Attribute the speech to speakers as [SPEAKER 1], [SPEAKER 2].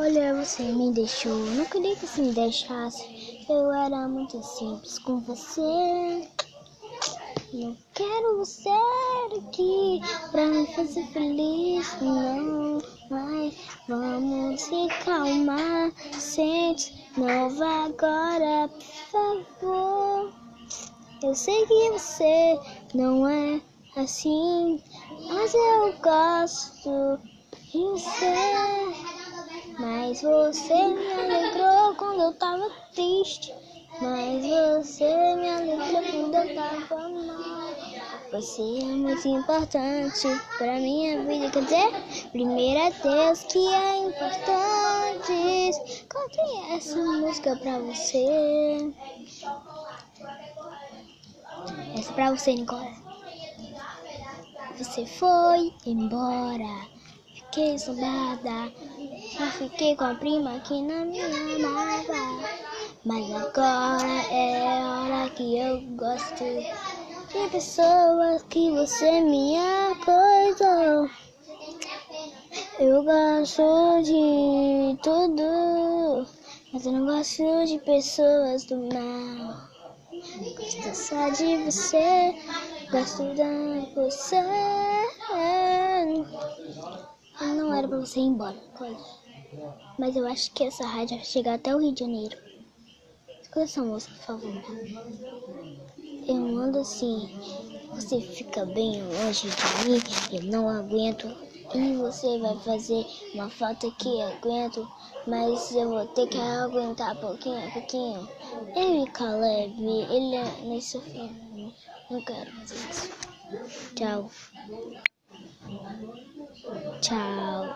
[SPEAKER 1] Olha, você me deixou, não queria que você me deixasse. Eu era muito simples com você. Não quero você aqui pra me fazer feliz, não. Mas vamos se calmar, sente, não vá agora, por favor. Eu sei que você não é assim, mas eu gosto de você. Mas você me alegrou quando eu tava triste. Mas você me alegrou quando eu tava mal. Você é muito importante pra minha vida. Quer dizer, primeiro é Deus que é importante. Cante essa música pra você. Essa é pra você, Nicola. Você foi embora. Fiquei isolada. Só fiquei com a prima que não me amava. Mas agora é hora que eu gosto de pessoas que você me acordou. Eu gosto de tudo, mas eu não gosto de pessoas do mal. Gosto só de você, gosto de você. Pra você embora. Mas eu acho que essa rádio vai chegar até o Rio de Janeiro. Escuta essa música, por favor. Eu mando assim, você fica bem longe de mim, eu não aguento. E você vai fazer uma falta que aguento, mas eu vou ter que aguentar pouquinho a pouquinho. Eu e Caleb, ele é nesse filme. Não quero fazer isso. Tchau. Tchau.